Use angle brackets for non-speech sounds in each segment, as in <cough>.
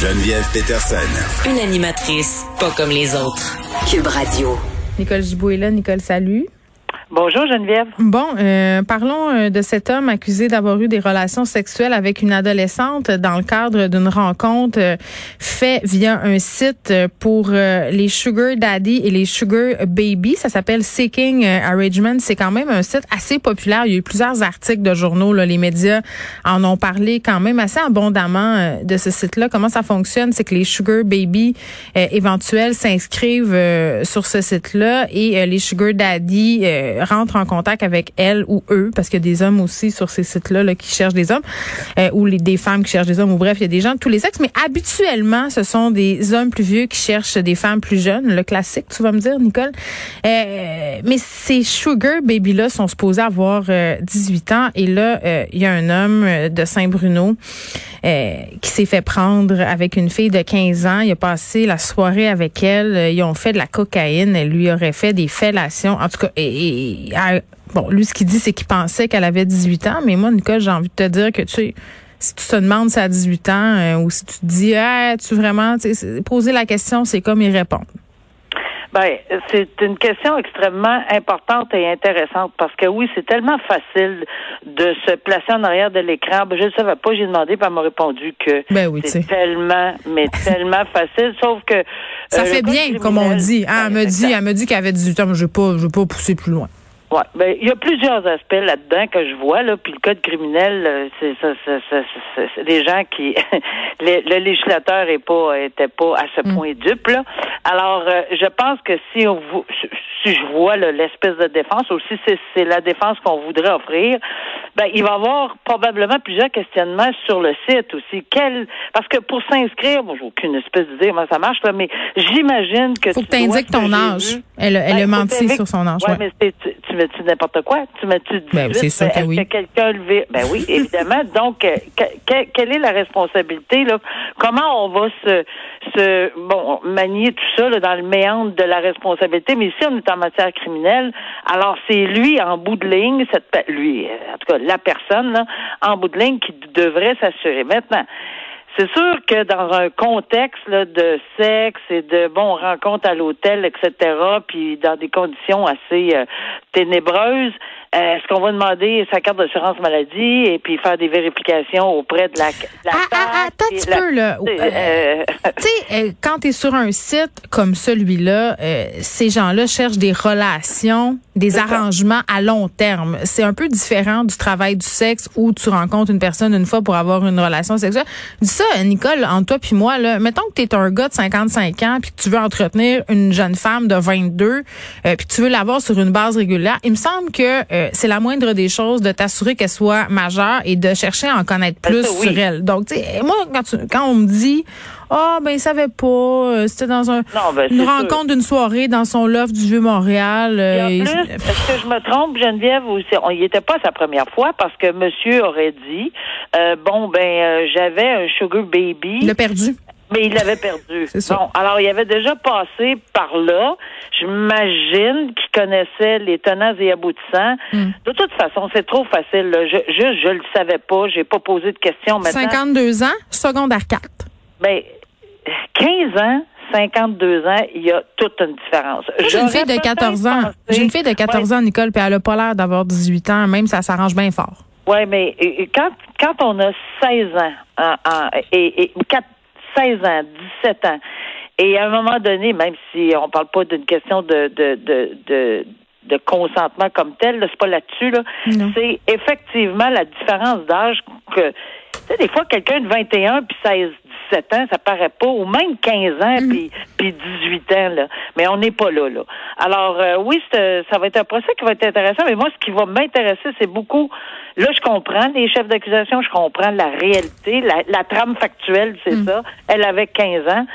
Geneviève Peterson. Une animatrice pas comme les autres. Cube Radio. Nicole Gibault est là. Nicole, salut. Bonjour Geneviève. Bon, euh, parlons euh, de cet homme accusé d'avoir eu des relations sexuelles avec une adolescente dans le cadre d'une rencontre euh, faite via un site pour les sugar daddy et les sugar baby. Ça s'appelle Seeking Arrangement. C'est quand même un site assez populaire. Il y a eu plusieurs articles de journaux. Là. Les médias en ont parlé quand même assez abondamment de ce site-là. Comment ça fonctionne? C'est que les sugar baby éventuels s'inscrivent sur ce site-là et les sugar daddy rentre en contact avec elle ou eux, parce qu'il y a des hommes aussi sur ces sites-là là, qui cherchent des hommes, euh, ou les, des femmes qui cherchent des hommes, ou bref, il y a des gens de tous les sexes, mais habituellement, ce sont des hommes plus vieux qui cherchent des femmes plus jeunes, le classique, tu vas me dire, Nicole. Euh, mais ces sugar baby-là sont supposés avoir 18 euh, ans, et là, il y a un homme de Saint-Bruno qui s'est fait prendre avec une fille de 15 ans. Il a passé la soirée avec elle. Ils ont fait de la cocaïne. Elle lui aurait fait des fellations. En tout cas, et bon, lui, ce qu'il dit, c'est qu'il pensait qu'elle avait 18 ans, mais moi, Nicole, j'ai envie de te dire que, tu sais, si tu te demandes si elle a 18 ans euh, ou si tu te dis, ah, tu vraiment, poser la question, c'est comme y répondre. Ben, c'est une question extrêmement importante et intéressante parce que oui, c'est tellement facile de se placer en arrière de l'écran. Ben, je ne savais pas, j'ai demandé, puis elle m'a répondu que ben c'est tellement, mais <laughs> tellement facile, sauf que ça euh, fait bien, comme on dit. Ah, elle me dit, elle me dit qu'elle avait 18 ans, mais je ne vais pas, je vais pas pousser plus loin. Ouais, ben il y a plusieurs aspects là-dedans que je vois là, puis le code criminel, euh, c'est ça, c'est des gens qui <laughs> le, législateur est pas était pas à ce mm. point dupe là. Alors euh, je pense que si on si je vois l'espèce de défense aussi c'est la défense qu'on voudrait offrir, ben il va y avoir probablement plusieurs questionnements sur le site aussi. Quel parce que pour s'inscrire, moi j'ai aucune espèce d'idée comment ça marche là, mais j'imagine que faut que tu indiques ton âge. Elle, elle ben, a menti sur son âge. Ouais, mais tu mets-tu n'importe quoi? Tu mets-tu ben, c'est sûr que oui. que quelqu'un levé? Ben oui, <laughs> évidemment. Donc, euh, quelle est la responsabilité? Là? Comment on va se, se bon, manier tout ça là, dans le méandre de la responsabilité? Mais ici, on est en matière criminelle. Alors, c'est lui, en bout de ligne, cette lui, euh, en tout cas, la personne, là, en bout de ligne, qui devrait s'assurer. Maintenant, c'est sûr que dans un contexte de sexe et de bon rencontre à l'hôtel, etc., puis dans des conditions assez euh, ténébreuses, euh, est-ce qu'on va demander sa carte d'assurance maladie et puis faire des vérifications auprret de la, la ah, ah, ah attends un petit peu, là. Euh, tu sais, quand tu es sur un site comme celui-là, ces gens-là cherchent des relations, des arrangements à long terme. C'est un peu différent du travail du sexe où tu rencontres une personne une fois pour avoir une relation sexuelle. Nicole, entre toi puis moi, là, mettons que tu es un gars de 55 ans puis que tu veux entretenir une jeune femme de 22 euh, puis tu veux l'avoir sur une base régulière, il me semble que euh, c'est la moindre des choses de t'assurer qu'elle soit majeure et de chercher à en connaître plus sur elle. Donc, tu sais, moi, quand, quand on me dit ah, oh, ben, il savait pas. Euh, c'était dans un, ben, une rencontre d'une soirée dans son loft du Vieux-Montréal. Euh, est-ce que je me trompe, Geneviève, ou on y était pas sa première fois parce que monsieur aurait dit, euh, bon, ben, j'avais un sugar baby. Il l'a perdu. Mais il l'avait perdu. <laughs> Bon, alors il avait déjà passé par là. J'imagine qu'il connaissait les tenants et aboutissants. Hmm. De toute façon, c'est trop facile. Je, juste, je le savais pas. J'ai pas posé de questions maintenant. 52 ans, secondaire 4. Ben, 15 ans, 52 ans, il y a toute une différence. J'ai une fille de 14 ans. J'ai une fille de 14 ans, Nicole, puis elle n'a pas l'air d'avoir 18 ans, même ça s'arrange bien fort. Oui, mais quand, quand on a 16 ans, et, et 16 ans, 17 ans, et à un moment donné, même si on parle pas d'une question de, de, de, de de consentement comme tel, c'est pas là-dessus, là. C'est effectivement la différence d'âge que, tu sais, des fois, quelqu'un de 21 puis 16, 17 ans, ça paraît pas, ou même 15 ans, mhm. puis, 18 ans, là. Mais on n'est pas là, là. Alors, euh, oui, ça va être un procès qui va être intéressant, mais moi, ce qui va m'intéresser, c'est beaucoup, là, je comprends les chefs d'accusation, je comprends la réalité, la, trame factuelle, c'est mhm. ça. Elle avait 15 ans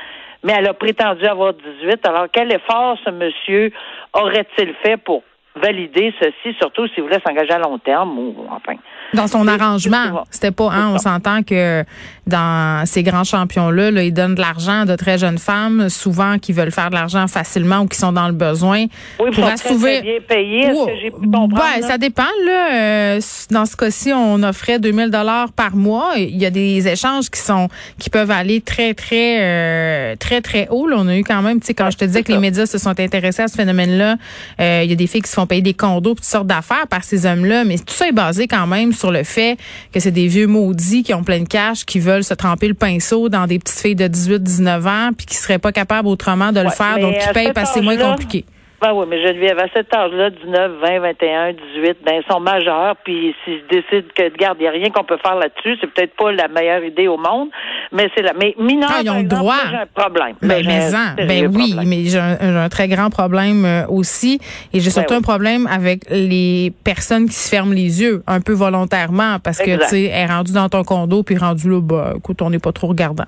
mais elle a prétendu avoir 18. Alors, quel effort ce monsieur aurait-il fait pour valider ceci, surtout s'il voulait s'engager à long terme ou enfin. Dans son arrangement, c'était pas, hein, on s'entend que dans ces grands champions-là, là, ils donnent de l'argent à de très jeunes femmes, souvent qui veulent faire de l'argent facilement ou qui sont dans le besoin. Oui, pour assouver. Très, bien que pu? Ben, ça dépend, là. Euh, dans ce cas-ci, on offrait 2000 dollars par mois. Il y a des échanges qui sont, qui peuvent aller très, très, euh, très, très haut. Là. On a eu quand même, tu sais, quand je te disais que les médias se sont intéressés à ce phénomène-là, euh, il y a des filles qui se font payer des condos, toutes sortes d'affaires par ces hommes-là. Mais tout ça est basé quand même sur le fait que c'est des vieux maudits qui ont plein de cash, qui veulent se tremper le pinceau dans des petites filles de 18, 19 ans, puis qui seraient pas capables autrement de le faire, donc qui payent parce que c'est moins compliqué. Ben oui, mais Geneviève, à cet âge-là, 19, 20, 21, 18, ben, ils sont majeurs, puis s'ils décident que, regarde, il n'y a rien qu'on peut faire là-dessus, c'est peut-être pas la meilleure idée au monde, mais c'est là. Mais mineurs, ah, ils ont le droit. j'ai un problème. Ben, mais, ben oui, mais j'ai un, très grand problème euh, aussi, et j'ai surtout ben un problème avec les personnes qui se ferment les yeux, un peu volontairement, parce que, tu sais, est rendu dans ton condo, puis rendu là, bah, écoute, on n'est pas trop regardant.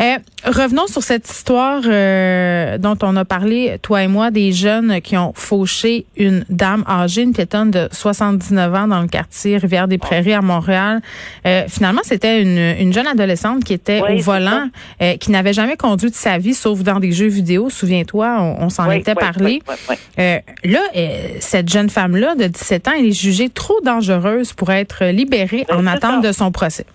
Euh, revenons sur cette histoire euh, dont on a parlé, toi et moi, des jeunes qui ont fauché une dame âgée, une piétonne de 79 ans dans le quartier Rivière-des-Prairies à Montréal. Euh, finalement, c'était une, une, jeune adolescente qui était au volant, euh, qui n'avait jamais conduit de sa vie, sauf dans des jeux vidéo. Souviens-toi, on, s'en était parlé. Euh, là, cette jeune femme-là de 17 ans, elle est jugée trop dangereuse pour être libérée ben, en attente de son procès.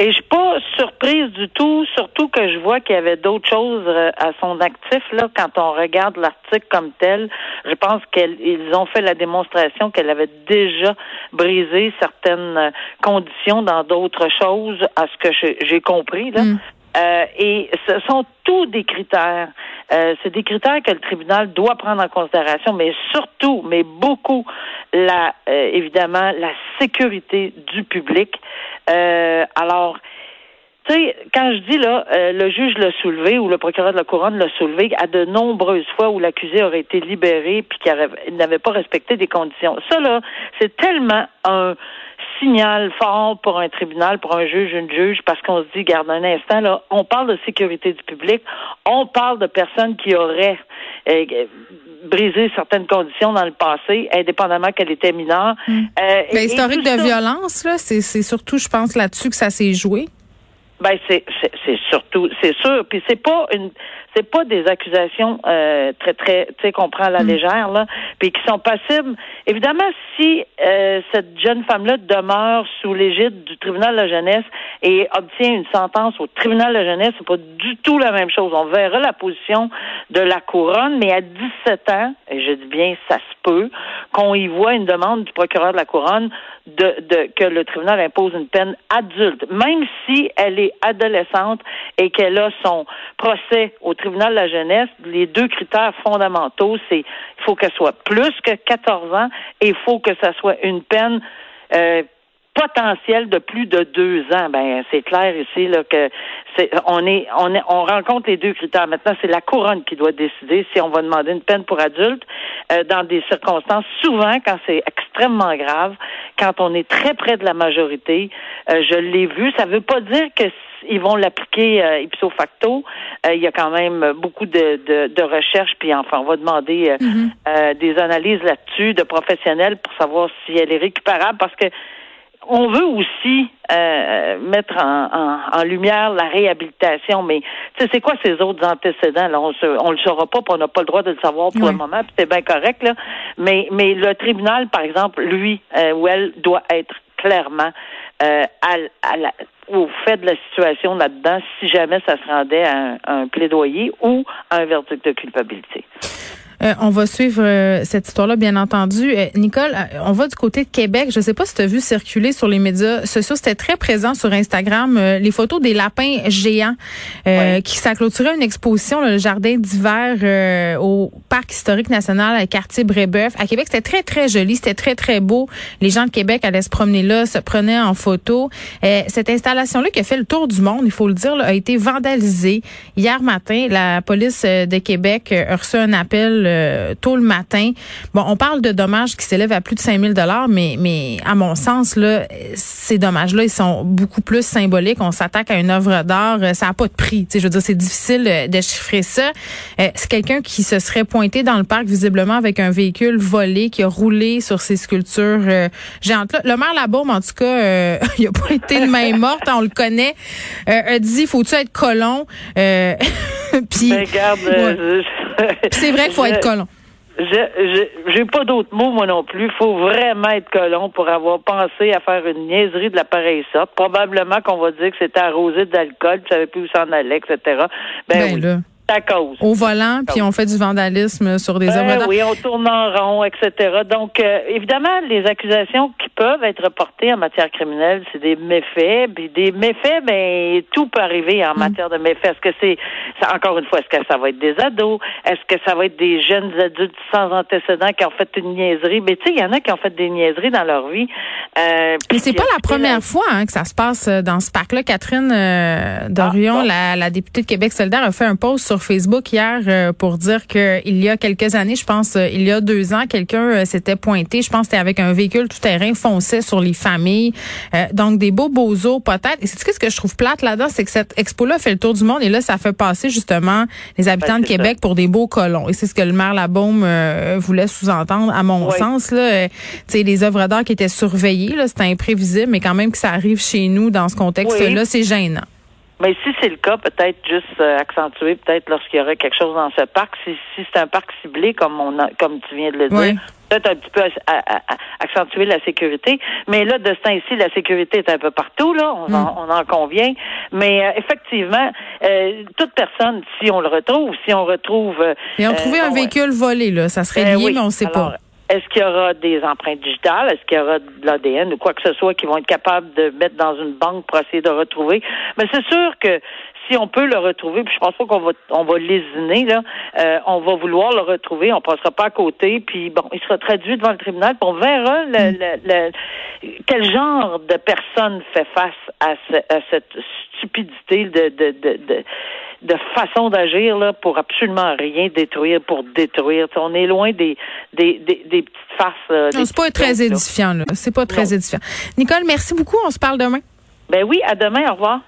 Et je suis pas surprise du tout, surtout que je vois qu'il y avait d'autres choses euh, à son actif là. Quand on regarde l'article comme tel, je pense qu'ils ont fait la démonstration qu'elle avait déjà brisé certaines euh, conditions dans d'autres choses, à ce que j'ai compris là. Mm. Euh, et ce sont tous des critères. Euh, c'est des critères que le tribunal doit prendre en considération, mais surtout, mais beaucoup, la euh, évidemment la sécurité du public. Euh, alors, tu sais, quand je dis là, le juge l'a soulevé ou le procureur de la couronne l'a soulevé à de nombreuses fois où l'accusé aurait été libéré puis qu'il n'avait pas respecté des conditions. Ça là, c'est tellement un signal fort pour un tribunal, pour un juge, une juge, parce qu'on se dit, garde un instant, là, on parle de sécurité du public, on parle de personnes qui auraient euh, brisé certaines conditions dans le passé, indépendamment qu'elle était mineure. Hmm. Euh, L'historique de violence, là, c'est surtout, je pense, là-dessus que ça s'est joué. Ben c'est c'est surtout c'est sûr puis c'est pas une c'est pas des accusations euh, très très tu sais qu'on prend à la mm. légère là puis qui sont passibles évidemment si euh, cette jeune femme là demeure sous l'égide du tribunal de la jeunesse et obtient une sentence au tribunal de la jeunesse c'est pas du tout la même chose on verra la position de la couronne mais à 17 ans et je dis bien ça se peut qu'on y voit une demande du procureur de la couronne de, de que le tribunal impose une peine adulte même si elle est adolescente et qu'elle a son procès au tribunal de la jeunesse, les deux critères fondamentaux, c'est il faut qu'elle soit plus que 14 ans et il faut que ça soit une peine euh, potentielle de plus de deux ans. Ben c'est clair ici là que c'est on est on est on rencontre les deux critères. Maintenant, c'est la couronne qui doit décider si on va demander une peine pour adultes euh, dans des circonstances souvent quand c'est extrêmement grave, quand on est très près de la majorité. Euh, je l'ai vu. Ça veut pas dire que ils vont l'appliquer euh, ipso facto. Euh, il y a quand même beaucoup de, de, de recherches, puis enfin, on va demander euh, mm-hmm. des analyses là-dessus de professionnels pour savoir si elle est récupérable, parce que on veut aussi mettre en, en, lumière la réhabilitation, mais c'est quoi ces autres antécédents là? On on le saura pas, puis on n'a pas le droit de le savoir pour le moment, puis c'est bien correct là. Mais mais le tribunal, par exemple, lui ou elle doit être clairement à, à la, au fait de la situation là-dedans si jamais ça se rendait à un, un plaidoyer ou à un verdict de culpabilité. Euh, on va suivre euh, cette histoire-là, bien entendu. Euh, Nicole, on va du côté de Québec. Je ne sais pas si tu as vu circuler sur les médias sociaux. C'était très présent sur Instagram, les photos des lapins géants qui ça une exposition, le jardin d'hiver au Parc historique national à quartier Brébeuf. À Québec, c'était très, très joli. C'était très, très beau. Les gens de Québec allaient se promener là, se prenaient en photo. cette installation-là qui a fait le tour du monde, il faut le dire, a été vandalisée. Hier matin, la police de Québec a reçu un appel euh, tôt le matin. Bon, on parle de dommages qui s'élèvent à plus de 5000 dollars, mais à mon sens là, ces dommages-là, ils sont beaucoup plus symboliques. On s'attaque à une œuvre d'art, euh, ça n'a pas de prix. Tu sais, je veux dire, c'est difficile de chiffrer ça. c'est quelqu'un qui se serait pointé dans le parc visiblement avec un véhicule volé, qui a roulé sur ces sculptures géantes. Là, le maire Labaume, en tout cas, <laughs> il a pas été de main morte, on le connaît. a dit, faut-tu être colon? <laughs> <laughs> Puis, ben, euh, c'est vrai qu'il faut être colon. J'ai pas d'autres mots, moi non plus. Il faut vraiment être colon pour avoir pensé à faire une niaiserie de la pareille sorte. Probablement qu'on va dire que c'était arrosé d'alcool, tu savais plus où s'en allait, etc. Ben, ben oui. Là cause. Au volant, puis on fait du vandalisme sur des œuvres d'art. Oui, on tourne en rond, etc. Donc, euh, évidemment, les accusations qui peuvent être reportées en matière criminelle, c'est des méfaits. Puis des méfaits, ben tout peut arriver en mm. matière de méfaits. Est-ce que c'est, encore une fois, est-ce que ça va être des ados? Est-ce que ça va être des jeunes adultes sans antécédents qui ont fait une niaiserie? Mais tu sais, il y en a qui ont fait des niaiseries dans leur vie. Euh, Mais c'est pas la première fois hein, que ça se passe euh, dans ce parc-là. Catherine euh, Dorion, ah, la, députée de Québec solidaire, a fait un post sur Facebook hier euh, pour dire que il y a quelques années, je pense, euh, il y a deux ans, quelqu'un euh, s'était pointé, je pense, c'était avec un véhicule tout terrain, fonçait sur les familles. donc des beaux beaux os peut-être. Et c'est ce que je trouve plate là-dedans, c'est que cette expo-là fait le tour du monde et là, ça fait passer justement les habitants de Québec pour des beaux colons. Et c'est ce que le maire Labaume voulait sous-entendre, à mon sens. Là, tu sais, les œuvres d'art qui étaient surveillées, là, c'était imprévisible, mais quand même que ça arrive chez nous dans ce contexte-là, c'est gênant. Mais si c'est le cas, peut-être juste euh, accentuer, peut-être lorsqu'il y aurait quelque chose dans ce parc. Si, si c'est un parc ciblé, comme on a, comme tu viens de le dire, peut-être un petit peu accentuer la sécurité. Mais là, de ce temps-ci, la sécurité est un peu partout, là, on, en, mm. convient. Mais euh, effectivement, euh, toute personne, si on le retrouve, si on retrouve... Et on trouvait un véhicule volé, là, ça serait ben lié, mais on ne sait pas. Est-ce qu'il y aura des empreintes digitales? Est-ce qu'il y aura de l'ADN ou quoi que ce soit qui vont être capables de mettre dans une banque pour essayer de retrouver? Mais c'est sûr que si on peut le retrouver, puis je pense pas qu'on va on va lésiner, là, euh, on va vouloir le retrouver, on passera pas à côté, puis bon, il sera traduit devant le tribunal, puis on verra le, le, quel genre de personne fait face à, à cette stupidité de, de, de, de de façon d'agir là pour absolument rien détruire pour détruire. on est loin des des, des, des petites faces. Euh, c'est pas très édifiant là. C'est pas très édifiant. Nicole, merci beaucoup. On se parle demain. Ben oui, à demain. Au revoir.